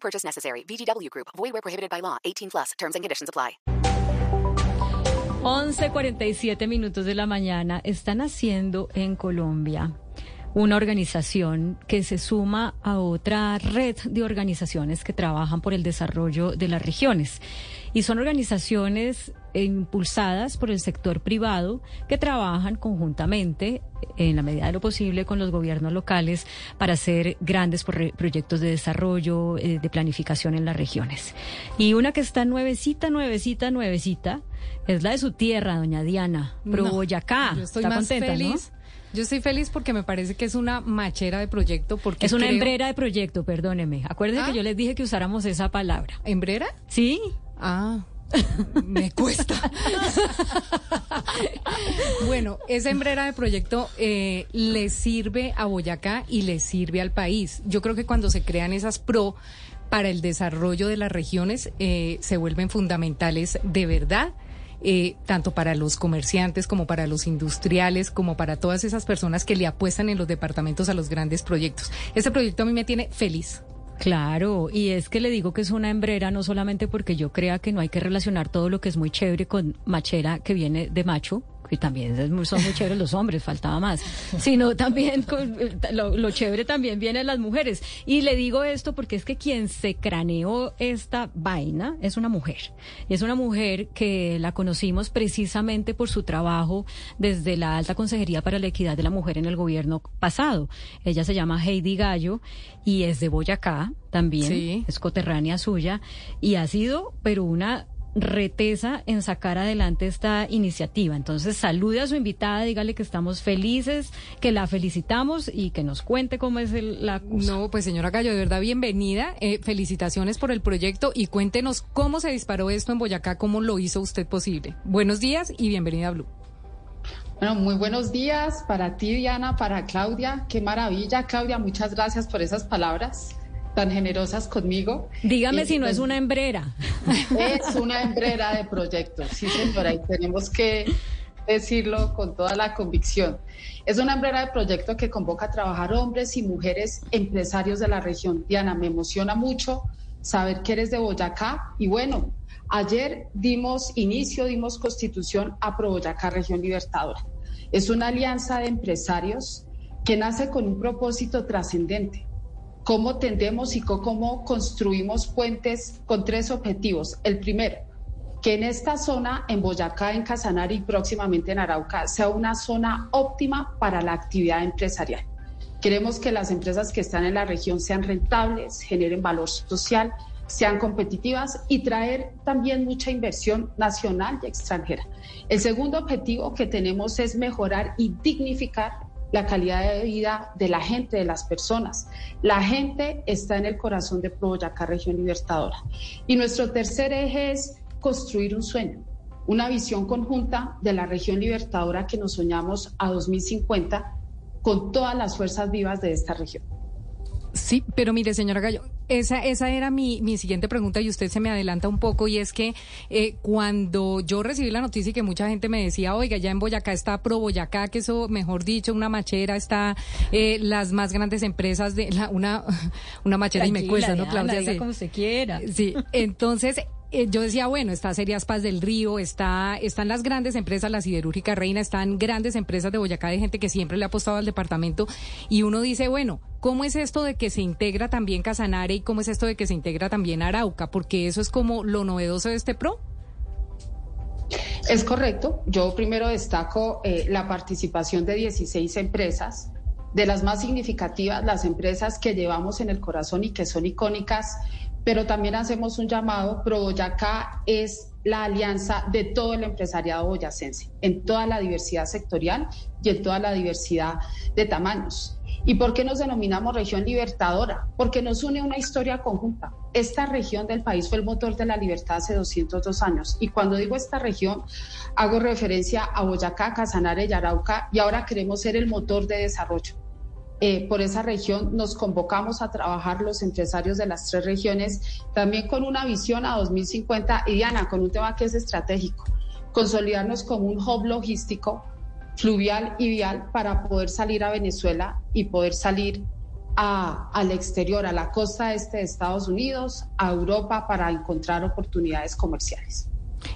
Purchase necessary. VGW Group. Void where prohibited by law. 18 plus. Terms and conditions apply. 11:47 minutos de la mañana están haciendo en Colombia una organización que se suma a otra red de organizaciones que trabajan por el desarrollo de las regiones. Y son organizaciones impulsadas por el sector privado que trabajan conjuntamente, en la medida de lo posible, con los gobiernos locales para hacer grandes proyectos de desarrollo, eh, de planificación en las regiones. Y una que está nuevecita, nuevecita, nuevecita, es la de su tierra, doña Diana, Pro Boyacá. Yo estoy está más contenta, feliz. ¿no? Yo estoy feliz porque me parece que es una machera de proyecto. Porque Es una creo- hembrera de proyecto, perdóneme. Acuérdese ¿Ah? que yo les dije que usáramos esa palabra. ¿Hembrera? ¿Sí? Ah, me cuesta. bueno, esa hembrera de proyecto eh, le sirve a Boyacá y le sirve al país. Yo creo que cuando se crean esas pro para el desarrollo de las regiones eh, se vuelven fundamentales de verdad. Eh, tanto para los comerciantes como para los industriales, como para todas esas personas que le apuestan en los departamentos a los grandes proyectos. Este proyecto a mí me tiene feliz. Claro, y es que le digo que es una hembrera no solamente porque yo crea que no hay que relacionar todo lo que es muy chévere con machera que viene de macho, que también son muy chéveres los hombres, faltaba más, sino también eh, lo, lo chévere también viene las mujeres. Y le digo esto porque es que quien se craneó esta vaina es una mujer. Y es una mujer que la conocimos precisamente por su trabajo desde la Alta Consejería para la Equidad de la Mujer en el gobierno pasado. Ella se llama Heidi Gallo y es de Boyacá también, Sí. es coterránea suya y ha sido, pero una reteza en sacar adelante esta iniciativa. Entonces, salude a su invitada, dígale que estamos felices, que la felicitamos y que nos cuente cómo es el- la cosa. No, pues señora Gallo, de verdad bienvenida. Eh, felicitaciones por el proyecto y cuéntenos cómo se disparó esto en Boyacá, cómo lo hizo usted posible. Buenos días y bienvenida a Blue. Bueno, muy buenos días para ti, Diana, para Claudia. Qué maravilla, Claudia. Muchas gracias por esas palabras tan generosas conmigo. Dígame Y, si no pues, es una hembrera. Es una hembrera de proyectos, sí, señora, y tenemos que decirlo con toda la convicción. Es una hembrera de proyecto que convoca a trabajar hombres y mujeres empresarios de la región. Diana, me emociona mucho saber que eres de Boyacá y bueno, ayer dimos inicio, dimos constitución a Pro Boyacá Región Libertadora. Es una alianza de empresarios que nace con un propósito trascendente cómo tendemos y cómo construimos puentes con tres objetivos. El primero, que en esta zona, en Boyacá, en Casanare y próximamente en Arauca, sea una zona óptima para la actividad empresarial. Queremos que las empresas que están en la región sean rentables, generen valor social, sean competitivas y traer también mucha inversión nacional y extranjera. El segundo objetivo que tenemos es mejorar y dignificar la calidad de vida de la gente, de las personas. La gente está en el corazón de Boyacá Región Libertadora. Y nuestro tercer eje es construir un sueño, una visión conjunta de la región libertadora que nos soñamos a 2050 con todas las fuerzas vivas de esta región. Sí, pero mire, señora Gallo, esa, esa era mi, mi siguiente pregunta y usted se me adelanta un poco y es que eh, cuando yo recibí la noticia y que mucha gente me decía, oiga, ya en Boyacá está Pro Boyacá, que eso, mejor dicho, una machera, está eh, las más grandes empresas de la, una, una machera y me cuesta, ¿no, Claudia? diga Sí. como usted quiera. Sí, entonces eh, yo decía, bueno, está Serias Paz del Río, está, están las grandes empresas, la Siderúrgica Reina, están grandes empresas de Boyacá de gente que siempre le ha apostado al departamento y uno dice, bueno, ¿cómo es esto de que se integra también Casanare y cómo es esto de que se integra también Arauca? Porque eso es como lo novedoso de este PRO. Es correcto. Yo primero destaco eh, la participación de 16 empresas, de las más significativas, las empresas que llevamos en el corazón y que son icónicas, pero también hacemos un llamado. Pro Boyacá es la alianza de todo el empresariado boyacense, en toda la diversidad sectorial y en toda la diversidad de tamaños. ¿Y por qué nos denominamos región libertadora? Porque nos une una historia conjunta. Esta región del país fue el motor de la libertad hace 202 años. Y cuando digo esta región, hago referencia a Boyacá, Casanare y Arauca, y ahora queremos ser el motor de desarrollo. Eh, por esa región nos convocamos a trabajar los empresarios de las tres regiones, también con una visión a 2050 y Diana, con un tema que es estratégico, consolidarnos como un hub logístico fluvial y vial para poder salir a Venezuela y poder salir a, al exterior, a la costa este de Estados Unidos, a Europa para encontrar oportunidades comerciales.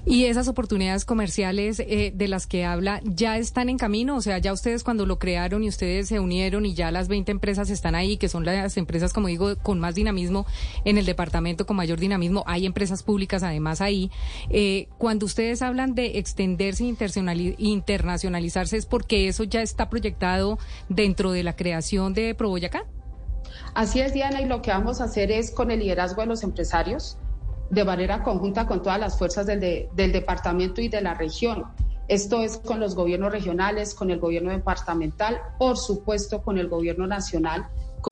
Y esas oportunidades comerciales eh, de las que habla ya están en camino, o sea, ya ustedes cuando lo crearon y ustedes se unieron y ya las 20 empresas están ahí, que son las empresas, como digo, con más dinamismo en el departamento, con mayor dinamismo, hay empresas públicas además ahí. Eh, cuando ustedes hablan de extenderse e internacionalizarse, ¿es porque eso ya está proyectado dentro de la creación de Proboyacá? Así es, Diana, y lo que vamos a hacer es con el liderazgo de los empresarios de manera conjunta con todas las fuerzas del, de, del departamento y de la región. Esto es con los gobiernos regionales, con el gobierno departamental, por supuesto con el gobierno nacional,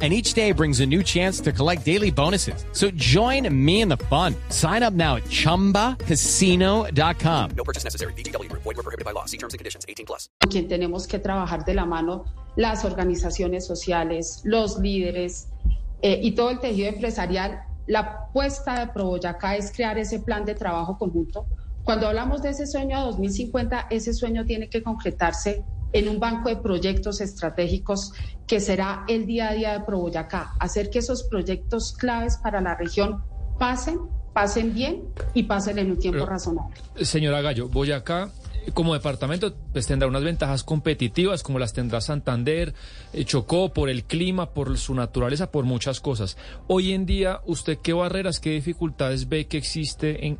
and each day brings a new chance to collect daily bonuses. So join me in the fun. Sign up now at ChumbaCasino.com. No purchase necessary. BGW. Void were prohibited by law. See terms and conditions. 18 plus. Con quien tenemos que trabajar de la mano las organizaciones sociales, los líderes eh, y todo el tejido empresarial. La apuesta de Proboyacá es crear ese plan de trabajo conjunto. Cuando hablamos de ese sueño a 2050, ese sueño tiene que concretarse en un banco de proyectos estratégicos que será el día a día de ProBoyacá, hacer que esos proyectos claves para la región pasen, pasen bien y pasen en un tiempo razonable. Señora Gallo, Boyacá como departamento pues tendrá unas ventajas competitivas como las tendrá Santander, eh, Chocó por el clima, por su naturaleza, por muchas cosas. Hoy en día, ¿usted qué barreras, qué dificultades ve que existe en,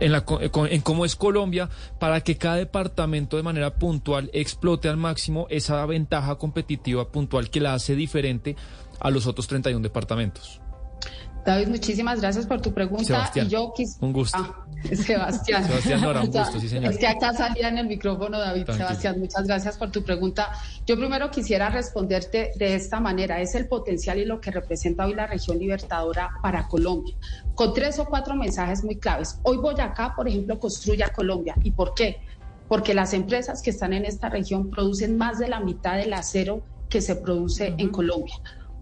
en, la, en cómo es Colombia para que cada departamento de manera puntual explote al máximo esa ventaja competitiva puntual que la hace diferente a los otros 31 departamentos? David, muchísimas gracias por tu pregunta. Sebastián, yo un gusto. Ah, Sebastián. Sebastián Nora, un gusto, sí, señor. Es que acá salía en el micrófono, David. Sebastián, muchas gracias por tu pregunta. Yo primero quisiera responderte de esta manera. Es el potencial y lo que representa hoy la región libertadora para Colombia. Con tres o cuatro mensajes muy claves. Hoy Boyacá, por ejemplo, construye a Colombia. ¿Y por qué? Porque las empresas que están en esta región producen más de la mitad del acero que se produce en Colombia.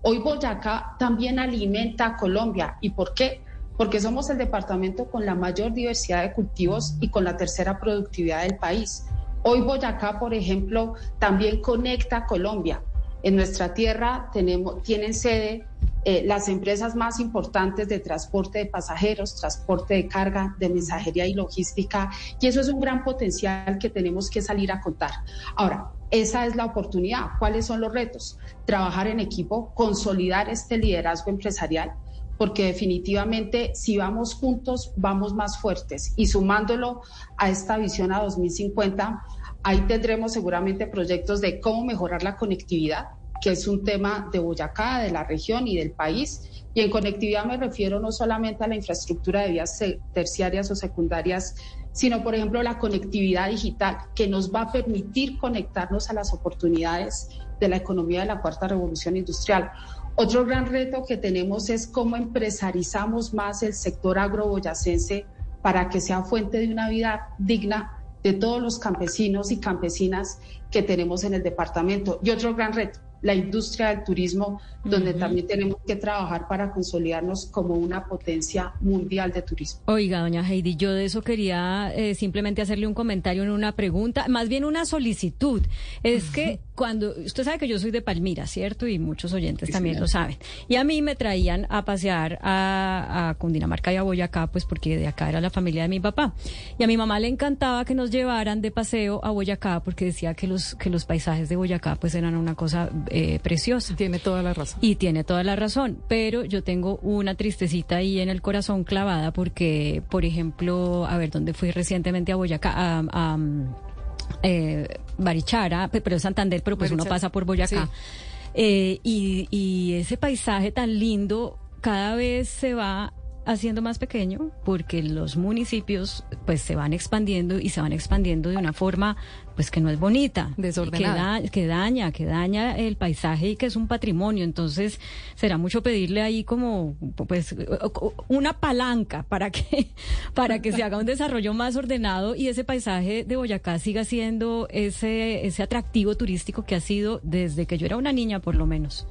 Hoy Boyacá también alimenta a Colombia. ¿Y por qué? Porque somos el departamento con la mayor diversidad de cultivos y con la tercera productividad del país. Hoy Boyacá, por ejemplo, también conecta a Colombia. En nuestra tierra tenemos, tienen sede eh, las empresas más importantes de transporte de pasajeros, transporte de carga, de mensajería y logística, y eso es un gran potencial que tenemos que salir a contar. Ahora, esa es la oportunidad. ¿Cuáles son los retos? Trabajar en equipo, consolidar este liderazgo empresarial, porque definitivamente si vamos juntos, vamos más fuertes. Y sumándolo a esta visión a 2050, ahí tendremos seguramente proyectos de cómo mejorar la conectividad, que es un tema de Boyacá, de la región y del país. Y en conectividad me refiero no solamente a la infraestructura de vías terciarias o secundarias, sino, por ejemplo, la conectividad digital, que nos va a permitir conectarnos a las oportunidades de la economía de la cuarta revolución industrial. Otro gran reto que tenemos es cómo empresarizamos más el sector agroboyacense para que sea fuente de una vida digna de todos los campesinos y campesinas que tenemos en el departamento. Y otro gran reto, la industria del turismo, donde también tenemos que trabajar para consolidarnos como una potencia mundial de turismo. Oiga, doña Heidi, yo de eso quería eh, simplemente hacerle un comentario en una pregunta, más bien una solicitud. Es que cuando, usted sabe que yo soy de Palmira, ¿cierto? Y muchos oyentes también lo saben. Y a mí me traían a pasear a, a, Cundinamarca y a Boyacá, pues porque de acá era la familia de mi papá. Y a mi mamá le encantaba que nos llevaran de paseo a Boyacá porque decía que los, que los paisajes de Boyacá pues eran una cosa eh, preciosa. Tiene toda la razón. Y tiene toda la razón, pero yo tengo una tristecita ahí en el corazón clavada porque, por ejemplo, a ver, ¿dónde fui recientemente a Boyacá? a, a eh, Barichara, pe- pero Santander, pero pues uno pasa por Boyacá. Sí. Eh, y, y ese paisaje tan lindo cada vez se va haciendo más pequeño porque los municipios pues se van expandiendo y se van expandiendo de una forma pues que no es bonita Desordenada. que, da- que daña que daña el paisaje y que es un patrimonio entonces será mucho pedirle ahí como pues una palanca para que para que se haga un desarrollo más ordenado y ese paisaje de Boyacá siga siendo ese ese atractivo turístico que ha sido desde que yo era una niña por lo menos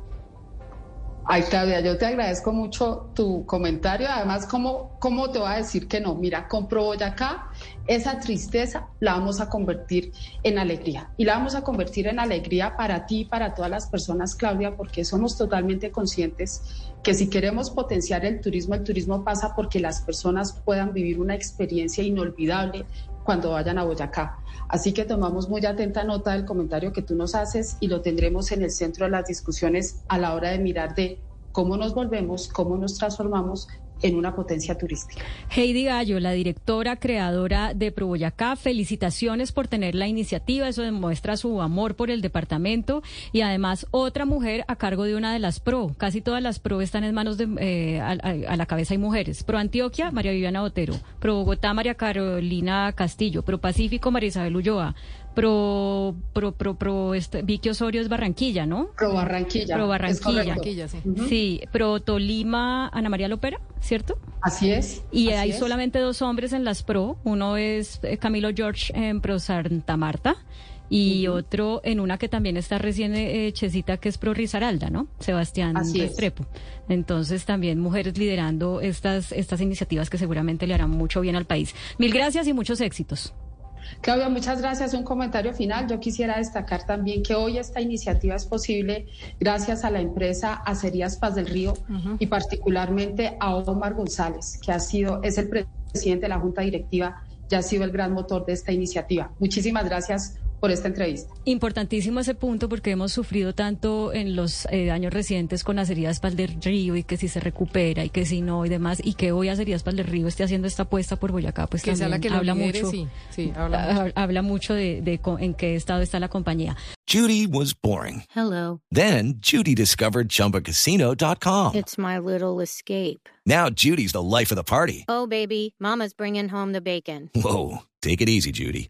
Ay, Claudia, yo te agradezco mucho tu comentario. Además, ¿cómo, ¿cómo te voy a decir que no? Mira, con Pro Boyacá, esa tristeza la vamos a convertir en alegría. Y la vamos a convertir en alegría para ti y para todas las personas, Claudia, porque somos totalmente conscientes que si queremos potenciar el turismo, el turismo pasa porque las personas puedan vivir una experiencia inolvidable cuando vayan a Boyacá. Así que tomamos muy atenta nota del comentario que tú nos haces y lo tendremos en el centro de las discusiones a la hora de mirar de cómo nos volvemos, cómo nos transformamos en una potencia turística. Heidi Gallo, la directora creadora de Pro Boyacá, felicitaciones por tener la iniciativa, eso demuestra su amor por el departamento y además otra mujer a cargo de una de las Pro, casi todas las Pro están en manos de, eh, a, la cabeza hay mujeres, Pro Antioquia, María Viviana Botero, Pro Bogotá, María Carolina Castillo, Pro Pacífico, María Isabel Ulloa, Pro, pro, pro, pro, este, Vicky Osorio es Barranquilla, ¿no? Pro Barranquilla. Pro es Barranquilla. Barranquilla, sí. Sí, Pro Tolima, Ana María Lopera, ¿cierto? Así es. Y así hay es. solamente dos hombres en las pro. Uno es eh, Camilo George en Pro Santa Marta y otro en una que también está recién eh, hechecita que es Pro Risaralda, ¿no? Sebastián Así es. Restrepo. Entonces también mujeres liderando estas, estas iniciativas que seguramente le harán mucho bien al país. Mil gracias y muchos éxitos. Claudia, muchas gracias. Un comentario final. Yo quisiera destacar también que hoy esta iniciativa es posible gracias a la empresa Acerías Paz del Río y particularmente a Omar González, que ha sido, es el presidente de la Junta Directiva y ha sido el gran motor de esta iniciativa. Muchísimas gracias por esta entrevista. Importantísimo ese punto porque hemos sufrido tanto en los eh, años recientes con Acerías Pal del Río y que si se recupera y que si no y demás y que hoy Acerías Pal del Río esté haciendo esta apuesta por Boyacá, pues Que sea la también que habla lidere, mucho. sí, sí, habla mucho. ha- habla mucho de, de en qué estado está la compañía. Judy was boring. Hello. Then Judy discovered ChumbaCasino.com. It's my little escape. Now Judy's the life of the party. Oh, baby, Mama's bringing home the bacon. Whoa, take it easy, Judy.